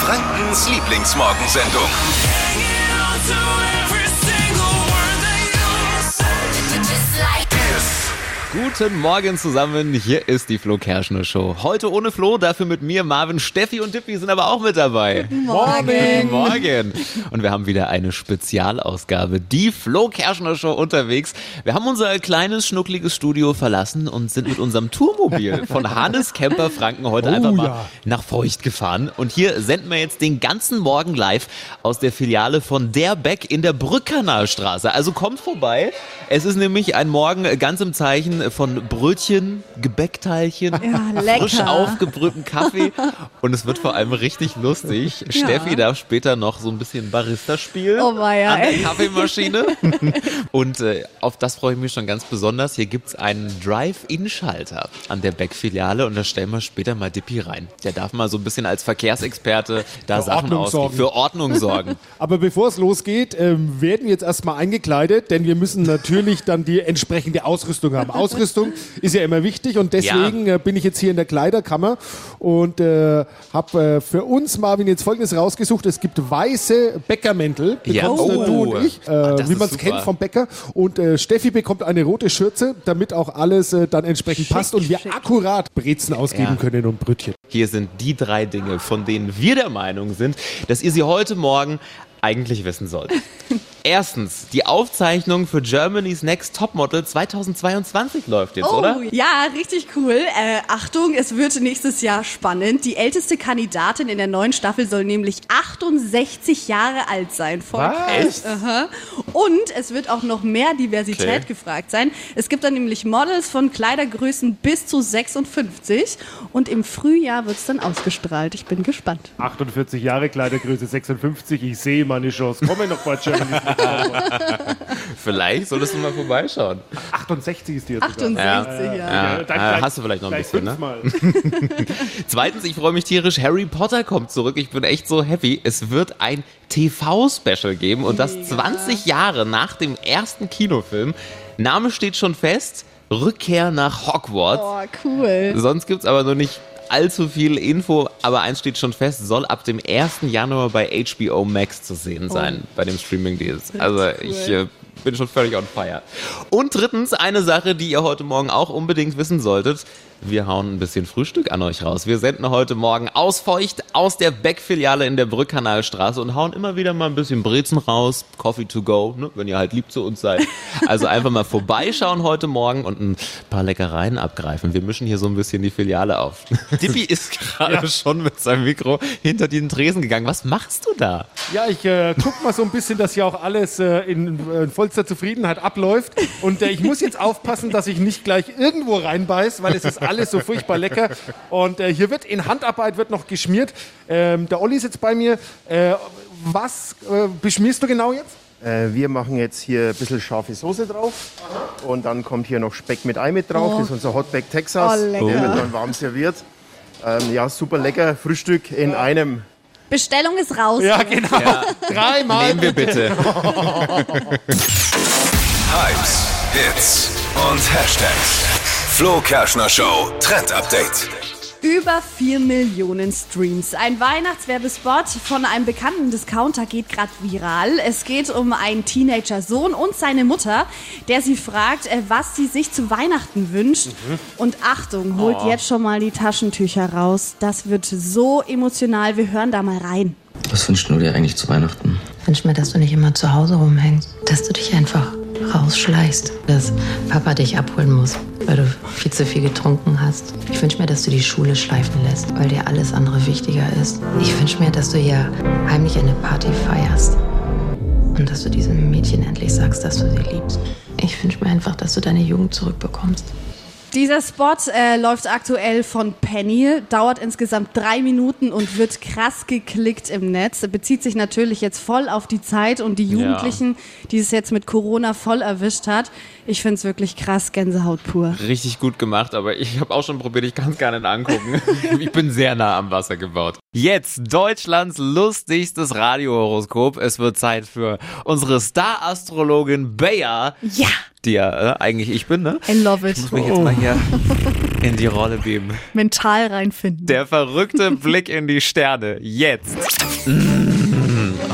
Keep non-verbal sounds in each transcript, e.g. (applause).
Frankens Lieblingsmorgensendung. Guten Morgen zusammen, hier ist die Flo Kerschner Show. Heute ohne Flo, dafür mit mir, Marvin, Steffi und Dippi sind aber auch mit dabei. Guten Morgen. Morgen. Und wir haben wieder eine Spezialausgabe, die Flo Kerschner Show unterwegs. Wir haben unser kleines, schnuckliges Studio verlassen und sind mit unserem Tourmobil von (laughs) Hannes Kemper Franken heute Oh einfach mal ja. nach Feucht gefahren. Und hier senden wir jetzt den ganzen Morgen live aus der Filiale von Der Beck in der Brückkanalstraße. Also kommt vorbei. Es ist nämlich ein Morgen ganz im Zeichen von Brötchen, Gebäckteilchen, Ja, frisch aufgebrühten Kaffee. Und es wird vor allem richtig lustig. Steffi darf später noch so ein bisschen Barista spielen Oh weia, an der. Kaffeemaschine. (laughs) Und äh, auf das freue ich mich schon ganz besonders. Hier gibt's einen Drive-In-Schalter an der Beck-Filiale und da stellen wir später mal Dippi rein. Der darf mal so ein bisschen als Verkehrsexperte da Für Sachen sorgen. Für Ordnung sorgen. (laughs) Aber bevor es losgeht, ähm, werden wir jetzt erstmal eingekleidet, denn wir müssen natürlich dann die entsprechende Ausrüstung haben. (laughs) Ausrüstung ist ja immer wichtig und deswegen äh, bin ich jetzt hier in der Kleiderkammer und äh, habe äh, für uns, Marvin, jetzt folgendes rausgesucht. Es gibt weiße Bäckermäntel, Ja. Oh. du und ich, äh, Ah, wie man es kennt vom Bäcker. Und äh, Steffi bekommt eine rote Schürze, damit auch alles äh, dann entsprechend passt und wir schick. akkurat Brezen ausgeben Ja. können und Brötchen. Hier sind die drei Dinge, von denen wir der Meinung sind, dass ihr sie heute Morgen eigentlich wissen solltet. (laughs) Erstens, die Aufzeichnung für Germany's Next Topmodel 2022 läuft jetzt, Oh, oder? ja, richtig cool. Äh, Achtung, es wird nächstes Jahr spannend. Die älteste Kandidatin in der neuen Staffel soll nämlich 68 Jahre alt sein. Voll Was? krass. Aha. Und es wird auch noch mehr Diversität Okay. gefragt sein. Es gibt dann nämlich Models von Kleidergrößen bis zu 56 und im Frühjahr wird es dann ausgestrahlt. Ich bin gespannt. 48 Jahre, Kleidergröße 56. Ich sehe meine Chance. Komme noch bei Germany. (laughs) (laughs) Vielleicht solltest du mal vorbeischauen. 68 ist die jetzt 68, ja. Ja, äh, hast du vielleicht noch ein bisschen, ne? (laughs) Zweitens, ich freue mich tierisch, Harry Potter kommt zurück. Ich bin echt so happy. Es wird ein TV-Special geben und das 20 Jahre nach dem ersten Kinofilm. Name steht schon fest. Rückkehr nach Hogwarts. Oh, cool. Sonst gibt's aber noch nicht allzu viel Info, aber eins steht schon fest, soll ab dem 1. Januar bei HBO Max zu sehen sein, bei dem Streaming-Deals. Also ich äh, bin schon völlig on fire. Und drittens, eine Sache, die ihr heute Morgen auch unbedingt wissen solltet. Wir hauen ein bisschen Frühstück an euch raus. Wir senden heute Morgen aus Feucht aus der Beck-Filiale in der Brückkanalstraße und hauen immer wieder mal ein bisschen Brezen raus, Coffee to go, ne, wenn ihr halt lieb zu uns seid. Also einfach mal vorbeischauen heute Morgen und ein paar Leckereien abgreifen. Wir mischen hier so ein bisschen die Filiale auf. Dippi ist (laughs) gerade schon mit seinem Mikro hinter den Tresen gegangen. Was machst du da? Ja, ich äh, guck mal so ein bisschen, dass hier auch alles äh, in äh, vollster Zufriedenheit abläuft. Und äh, ich muss jetzt aufpassen, dass ich nicht gleich irgendwo reinbeiß, weil es ist alles so furchtbar lecker. Und äh, hier wird in Handarbeit wird noch geschmiert. Ähm, der Olli sitzt bei mir. Äh, was äh, beschmierst du genau jetzt? Äh, wir machen jetzt hier ein bisschen scharfe Soße drauf. Und dann kommt hier noch Speck mit Ei mit drauf. Oh. Das ist unser Hotback Texas. Oh, lecker. Der wird dann warm serviert. Ähm, ja, super lecker. Frühstück in einem. Bestellung ist raus. Ja, genau. Dreimal. Nehmen wir bitte. (laughs) Hypes, Hits und Hashtags. Flo Kerschner Show Trend Update. Über 4 Millionen Streams. Ein Weihnachtswerbespot von einem bekannten Discounter geht gerade viral. Es geht um einen Teenager-Sohn und seine Mutter, der sie fragt, äh, was sie sich zu Weihnachten wünscht. Und Achtung, holt jetzt schon mal die Taschentücher raus. Das wird so emotional. Wir hören da mal rein. Was wünschst du dir eigentlich zu Weihnachten? Ich wünsche mir, dass du nicht immer zu Hause rumhängst. Dass du dich einfach rausschleichst. Dass Papa dich abholen muss, weil du viel zu viel getrunken hast. Ich wünsche mir, dass du die Schule schleifen lässt, weil dir alles andere wichtiger ist. Ich wünsche mir, dass du hier heimlich eine Party feierst. Und dass du diesem Mädchen endlich sagst, dass du sie liebst. Ich wünsche mir einfach, dass du deine Jugend zurückbekommst. Dieser Spot äh, läuft aktuell von Penny, dauert insgesamt drei Minuten und wird krass geklickt im Netz. Bezieht sich natürlich jetzt voll auf die Zeit und die Jugendlichen, die es jetzt mit Corona voll erwischt hat. Ich finde es wirklich krass, Gänsehaut pur. Richtig gut gemacht, aber ich habe auch schon probiert, ich kann es gar nicht angucken. (laughs) ich bin sehr nah am Wasser gebaut. Jetzt Deutschlands lustigstes Radiohoroskop. Es wird Zeit für unsere Star-Astrologin Bea, Ja, die ja äh, eigentlich ich bin, ne? I love it. Ich muss mich jetzt mal hier (laughs) in die Rolle beamen. Mental reinfinden. Der verrückte Blick in die Sterne. Jetzt.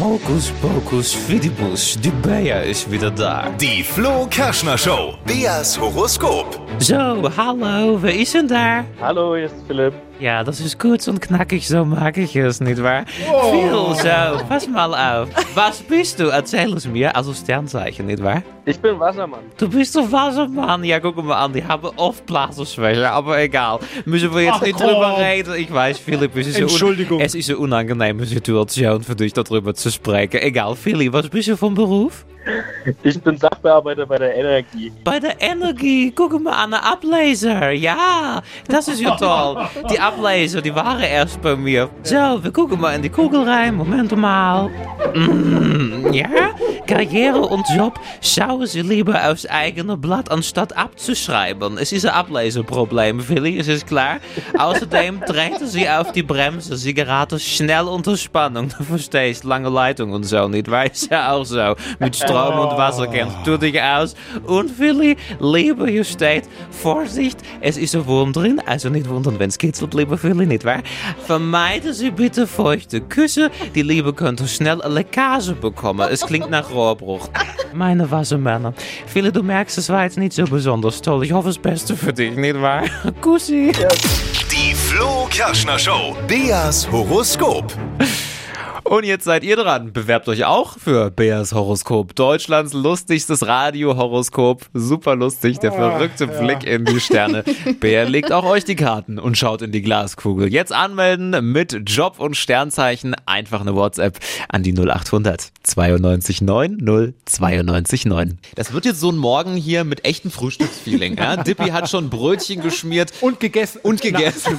Hokus Pokus Fidibus, die Bea ist wieder da. Die Flo Kerschner Show. Beas Horoskop. So, hallo, wer ist denn da? Hallo, hier ist Philipp. Ja, das ist kurz und knackig, so mag ich es, nicht wahr? Phil, so, pass mal auf. Was bist du? Erzähl es mir, also Sternzeichen, nicht wahr? Ich bin Wassermann. Du bist doch Wassermann. Ja, guck mal an, die haben oft Blasenschwäche, aber egal. Müssen wir jetzt Ach, nicht drüber reden. Ich weiß, Philipp, es ist, Entschuldigung. es ist eine unangenehme Situation für dich, darüber zu sprechen. Egal, Philipp, was bist du vom Beruf? Ich bin Sachbearbeiter bei der Energie. Bei der Energie, guck mal an, der Ableser. Ja, das ist ja toll. Die Ableser, die waren erst bei mir. So, wir gucken mal in die Kugel rein. Moment mal. Mm, ja, Karriere und Job schauen Sie lieber aufs eigene Blatt, anstatt abzuschreiben. Es ist ein Ableseproblem, Willi, es ist klar. Außerdem treten Sie auf die Bremse. Sie geraten schnell unter Spannung. Du verstehst, lange Leitung und so, nicht wahr? Ist ja auch so. Mit Strom und Wasser kennst du dich aus. Und Willi, lieber hier steht, Vorsicht, es ist ein Wurm drin. Also nicht wundern, wenn es kitzelt, lieber Willi, nicht wahr? Vermeiden Sie bitte feuchte Küsse. Die Liebe könnte schnell eine Leckage bekommen. Es klingt nach Rohrbruch. Meine Wassermänner. Willi, du merkst, es war jetzt nicht so besonders toll. Ich hoffe das Beste für dich, nicht wahr? (laughs) Kussi. Die Flo Kerschner Show. Beas Horoskop. Und jetzt seid ihr dran. Bewerbt euch auch für Beas Horoskop. Deutschlands lustigstes Radio-Horoskop. Super lustig, der verrückte Blick in die Sterne. (laughs) Bea legt auch euch die Karten und schaut in die Glaskugel. Jetzt anmelden mit Job und Sternzeichen. Einfach eine WhatsApp an die 0800 92 9 092 9. Das wird jetzt so ein Morgen hier mit echtem Frühstücksfeeling. Ja? (laughs) Dippy hat schon Brötchen geschmiert Und gegessen. und gegessen.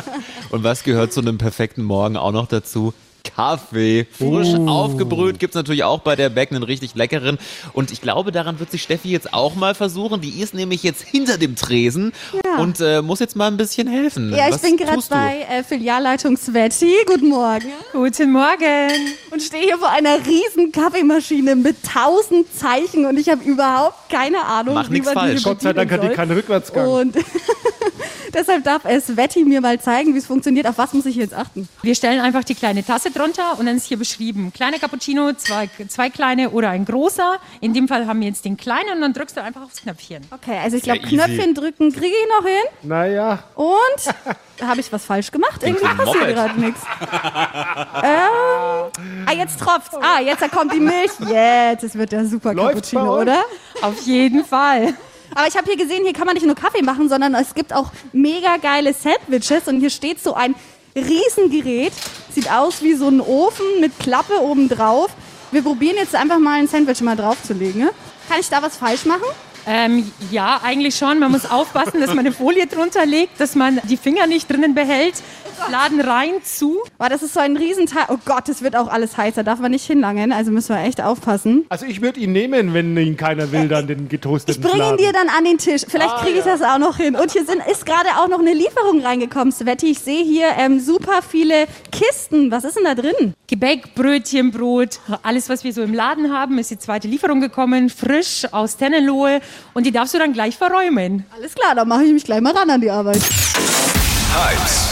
(laughs) und was gehört zu einem perfekten Morgen auch noch dazu? Kaffee, frisch aufgebrüht, gibt's natürlich auch bei der Beck einen richtig leckeren. Und ich glaube, daran wird sich Steffi jetzt auch mal versuchen. Die ist nämlich jetzt hinter dem Tresen und äh, muss jetzt mal ein bisschen helfen. Ja, ich Was bin gerade bei äh, Filialleitung Sveti. Guten Morgen. (laughs) Guten Morgen. Und stehe hier vor einer riesen Kaffeemaschine mit tausend Zeichen und ich habe überhaupt keine Ahnung, Mach wie nix man falsch. Gott sei Dank hat die keinen Rückwärtsgang. Und (laughs) deshalb darf es Sveti mir mal zeigen, wie es funktioniert. Auf was muss ich jetzt achten? Wir stellen einfach die kleine Tasse drunter und dann ist hier beschrieben, kleiner Cappuccino, zwei, zwei kleine oder ein großer. In dem Fall haben wir jetzt den kleinen und dann drückst du einfach aufs Knöpfchen. Okay, also ich glaube. Knöpfchen drücken kriege ich noch hin. Naja, Und habe ich was falsch gemacht? Irgendwie passiert gerade nichts. Ähm, ah, jetzt tropft's. Ah, jetzt kommt die Milch. Jetzt, es wird der super Läuft's bei Cappuccino, oder? Auf jeden Fall. Aber ich habe hier gesehen, hier kann man nicht nur Kaffee machen, sondern es gibt auch mega geile Sandwiches und hier steht so ein Riesengerät. Sieht aus wie so ein Ofen mit Klappe oben drauf. Wir probieren jetzt einfach mal ein Sandwich mal draufzulegen. ne? Kann ich da was falsch machen? Ähm, ja, eigentlich schon. Man muss aufpassen, dass man eine Folie drunter legt, dass man die Finger nicht drinnen behält. Laden rein zu. Weil das ist so ein Riesenteil. Oh Gott, das wird auch alles heiß. Da darf man nicht hinlangen. Also müssen wir echt aufpassen. also ich würde ihn nehmen, wenn ihn keiner will, dann den Ich getoasteten bringe ihn dir dann an den Tisch. Vielleicht kriege ich das auch noch hin. Und hier sind, ist gerade auch noch eine Lieferung reingekommen, Sveti. Ich sehe hier ähm, super viele Kisten. Was ist denn da drin? Gebäck, Brötchen, Brot, alles, was wir so im Laden haben, ist die zweite Lieferung gekommen, frisch aus Tennenlohe und die darfst du dann gleich verräumen. Alles klar, dann mache ich mich gleich mal ran an die Arbeit. Hypes,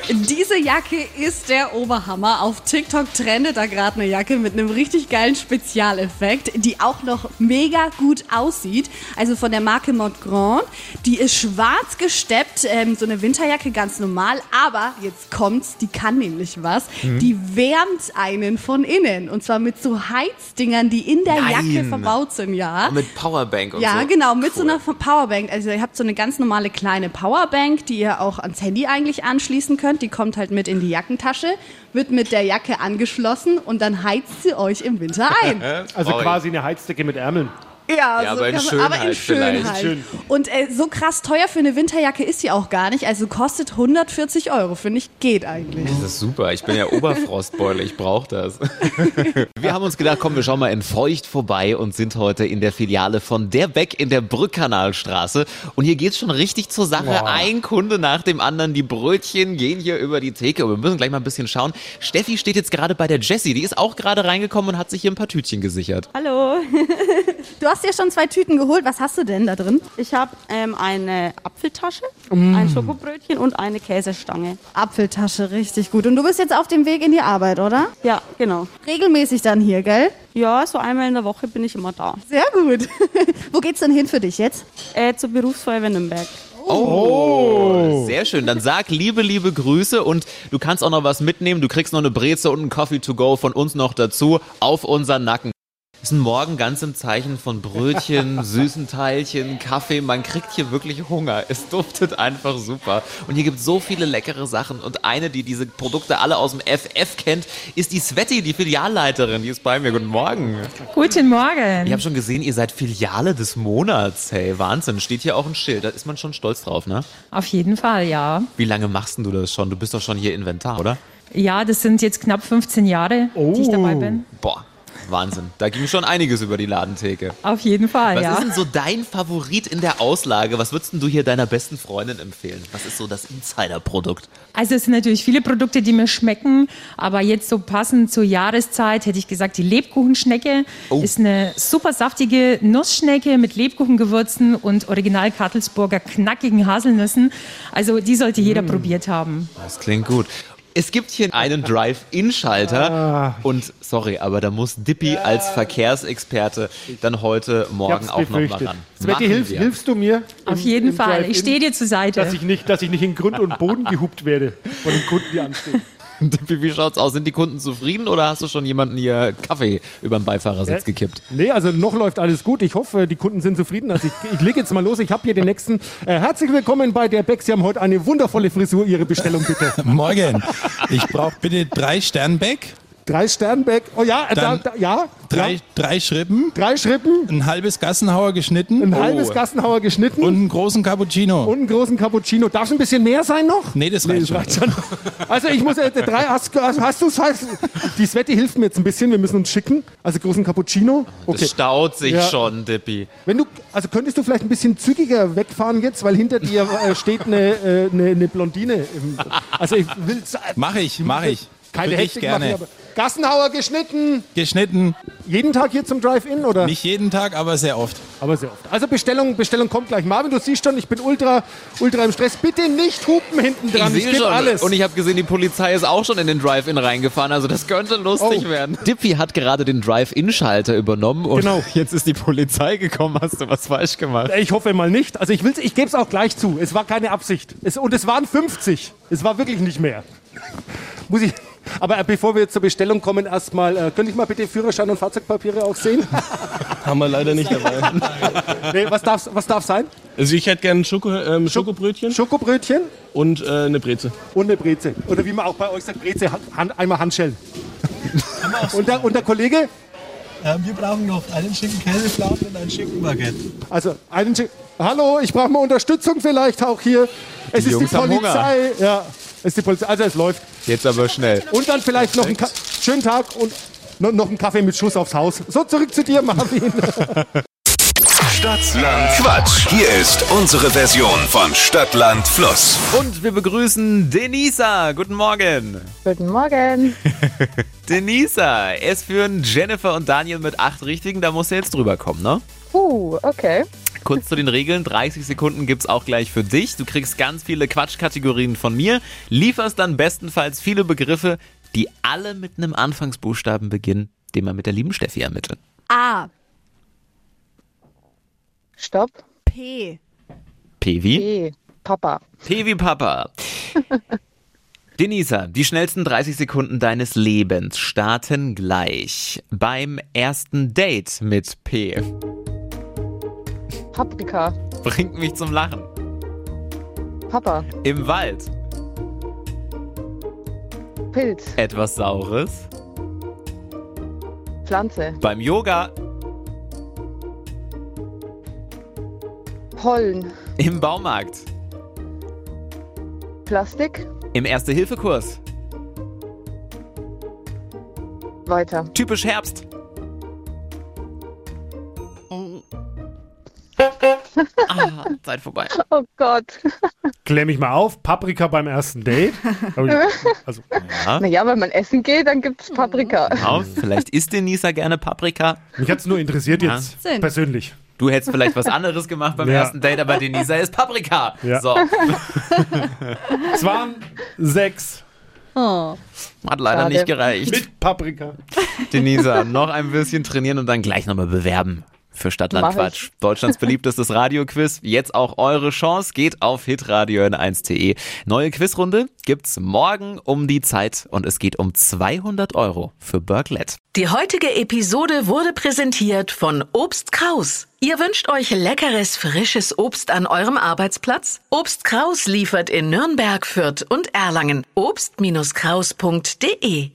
Diese Jacke ist der Oberhammer. Auf TikTok trendet da gerade eine Jacke mit einem richtig geilen Spezialeffekt, die auch noch mega gut aussieht. Also von der Marke Montgrand. Die ist schwarz gesteppt, ähm, so eine Winterjacke ganz normal. Aber jetzt kommt's, die kann nämlich was. Die wärmt einen von innen. Und zwar mit so Heizdingern, die in der Nein. Jacke verbaut sind, ja. Mit Powerbank und Ja, so. genau, mit so Cool. einer Powerbank. Also ihr habt so eine ganz normale kleine Powerbank, die ihr auch ans Handy eigentlich anschließen könnt. Die kommt halt mit in die Jackentasche, wird mit der Jacke angeschlossen und dann heizt sie euch im Winter ein. (laughs) Also quasi eine Heizdecke mit Ärmeln. Ja, Ja, aber in kann man- Schönheit aber in vielleicht. Schönheit. Schön. Und äh, so krass teuer für eine Winterjacke ist sie auch gar nicht. Also kostet 140 Euro, finde ich, geht eigentlich. Das ist super. Ich bin ja Oberfrostbeule. Ich brauche das. (laughs) Wir haben uns gedacht, komm, wir schauen mal in Feucht vorbei und sind heute in der Filiale von Der Beck in der Brückkanalstraße. Und hier geht's schon richtig zur Sache. Ein Kunde nach dem anderen. Die Brötchen gehen hier über die Theke. Und wir müssen gleich mal ein bisschen schauen. Steffi steht jetzt gerade bei der Jessie. Die ist auch gerade reingekommen und hat sich hier ein paar Tütchen gesichert. Hallo. (laughs) Du hast hast dir schon zwei Tüten geholt. Was hast du denn da drin? Ich habe ähm, eine Apfeltasche, Mm. ein Schokobrötchen und eine Käsestange. Apfeltasche, richtig gut. Und du bist jetzt auf dem Weg in die Arbeit, oder? Ja, genau. Regelmäßig dann hier, gell? Ja, so einmal in der Woche bin ich immer da. Sehr gut. (laughs) Wo geht's denn hin für dich jetzt? Äh, zur Berufsfeuerwehr Nürnberg. Oh, sehr schön. Dann sag liebe, liebe Grüße und du kannst auch noch was mitnehmen. Du kriegst noch eine Breze und einen Coffee to go von uns noch dazu auf unseren Nacken. Ist ein Morgen ganz im Zeichen von Brötchen, (laughs) süßen Teilchen, Kaffee. Man kriegt hier wirklich Hunger. Es duftet einfach super. Und hier gibt es so viele leckere Sachen. Und eine, die diese Produkte alle aus dem FF kennt, ist die Sveti, die Filialleiterin. Die ist bei mir. Guten Morgen. Guten Morgen. Ich habe schon gesehen, ihr seid Filiale des Monats. Hey, Wahnsinn. Steht hier auch ein Schild. Da ist man schon stolz drauf, ne? Auf jeden Fall, ja. Wie lange machst denn du das schon? Du bist doch schon hier Inventar, oder? Ja, das sind jetzt knapp 15 Jahre, die ich dabei bin. Boah, Wahnsinn. Da ging schon einiges über die Ladentheke. Auf jeden Fall, Was ja. ist denn so dein Favorit in der Auslage? Was würdest du hier deiner besten Freundin empfehlen? Was ist so das Insider-Produkt? Also es sind natürlich viele Produkte, die mir schmecken, aber jetzt so passend zur Jahreszeit hätte ich gesagt, die Lebkuchenschnecke Oh. ist eine super saftige Nussschnecke mit Lebkuchengewürzen und original Kartelsburger knackigen Haselnüssen. Also die sollte jeder probiert haben. Das klingt gut. Es gibt hier einen Drive-In-Schalter und sorry, aber da muss Dippy als Verkehrsexperte dann heute Morgen auch nochmal ran. Sveti, Machen hilf, hilfst du mir? Auf im- jeden im Fall. Ich stehe dir zur Seite. Dass ich, nicht, dass ich nicht in Grund und Boden gehupt werde von den Kunden, die anstehen. (laughs) Wie schaut's aus? Sind die Kunden zufrieden oder hast du schon jemanden hier Kaffee über den Beifahrersitz gekippt? Nee, also noch läuft alles gut. Ich hoffe, die Kunden sind zufrieden. Also ich, ich lege jetzt mal los. Ich habe hier den nächsten. Äh, herzlich willkommen bei der Beck. Sie haben heute eine wundervolle Frisur. Ihre Bestellung bitte. (laughs) Morgen. Ich brauche bitte drei Sternbeck. Drei Sternbeck. Oh ja, äh, da, da, ja. Drei, ja. drei Schrippen. Drei Schrippen. Ein halbes Gassenhauer geschnitten. Ein halbes Gassenhauer geschnitten. Und einen großen Cappuccino. Und einen großen Cappuccino. Darf es ein bisschen mehr sein noch? nee, das reicht das schon. reicht schon. Also ich muss, äh, drei, hast, hast, hast du hast, Die Sveti hilft mir jetzt ein bisschen, wir müssen uns schicken. Also großen Cappuccino. Okay. Das staut sich Ja. schon, Dippy. Wenn du, also könntest du vielleicht ein bisschen zügiger wegfahren jetzt, weil hinter dir äh, steht eine, äh, eine, eine Blondine. Im, also ich will Mach ich, mach ich. keine Hektik gerne. machen, aber Gassenhauer geschnitten. Geschnitten. Jeden Tag hier zum Drive-In oder? Nicht jeden Tag, aber sehr oft. Aber sehr oft. Also Bestellung, Bestellung kommt gleich. Marvin, du siehst schon, ich bin ultra, ultra im Stress. Bitte nicht hupen hinten dran. Ich, sehe gebe schon. alles. Und ich habe gesehen, die Polizei ist auch schon in den Drive-In reingefahren. Also das könnte lustig Oh. werden. Dippy hat gerade den Drive-In-Schalter übernommen und Genau. (laughs) jetzt ist die Polizei gekommen. Hast du was falsch gemacht? ich hoffe mal nicht. Also ich, will's- ich gebe es auch gleich zu. Es war keine Absicht. Es, und es waren 50. Es war wirklich nicht mehr. Muss ich. Aber äh, bevor wir zur Bestellung kommen, erstmal, äh, könnte ich mal bitte Führerschein und Fahrzeugpapiere auch sehen? (laughs) Haben wir leider nicht dabei. (laughs) nee, was darf was darf sein? Also ich hätte gerne Schoko, ähm, Schokobrötchen. Schokobrötchen? Und äh, eine Breze. Und eine Breze. Oder wie man auch bei euch sagt, Breze, Hand, einmal Handschellen. (laughs) und, der, und der Kollege? Ähm, wir brauchen noch einen schicken Käsefladen und ein schicken Baguette. Also, einen Schick- Hallo, ich brauche mal Unterstützung vielleicht auch hier. Es Die ist Jungs die haben Polizei. Ja, ist die Polizei. Also es läuft. Jetzt aber schnell. Und dann vielleicht noch einen Ka schönen Tag und noch, noch einen Kaffee mit Schuss aufs Haus. So, zurück zu dir, Marvin. (laughs) Stadtland Quatsch. Hier ist unsere Version von Stadtland Fluss. Und wir begrüßen Denisa. Guten Morgen. Guten Morgen. (laughs) Denisa, es führen Jennifer und Daniel mit acht Richtigen. Da musst du jetzt drüber kommen, ne? Uh, okay. Kurz zu den Regeln. 30 Sekunden gibt's auch gleich für dich. Du kriegst ganz viele Quatschkategorien von mir, lieferst dann bestenfalls viele Begriffe, die alle mit einem Anfangsbuchstaben beginnen, den wir mit der lieben Steffi ermitteln. A. Stopp. P. P wie? P. Papa. P wie Papa. (laughs) Denisa, die schnellsten 30 Sekunden deines Lebens starten gleich beim ersten Date mit P. Paprika. Bringt mich zum Lachen. Papa. Im Wald. Pilz. Etwas Saures. Pflanze. Beim Yoga. Pollen. Im Baumarkt. Plastik. Im Erste-Hilfe-Kurs. Weiter. Typisch Ah, (laughs) Zeit vorbei. Oh Gott. Klär mich mal auf. Paprika beim ersten Date. (laughs) Also, Ja. Naja, wenn man essen geht, dann gibt's Paprika. Genau, vielleicht isst Denisa gerne Paprika. mich hat es nur interessiert Ja. jetzt Sinn. persönlich. Du hättest vielleicht was anderes gemacht beim Ja. ersten Date, aber Denisa ist Paprika. Ja. So, (laughs) Es waren sechs Oh. hat leider Schade. nicht gereicht. mit Paprika. Denisa, noch ein bisschen trainieren und dann gleich nochmal bewerben. Für Stadtlandquatsch. Deutschlands beliebtestes (laughs) Radioquiz. Jetzt auch eure Chance. Geht auf hitradio n1.de. Neue Quizrunde gibt's morgen um die Zeit und es geht um 200 Euro für Burglet. Die heutige Episode wurde präsentiert von Obst Kraus. Ihr wünscht euch leckeres, frisches Obst an eurem Arbeitsplatz? Obst Kraus liefert in Nürnberg, Fürth und Erlangen. Obst-Kraus.de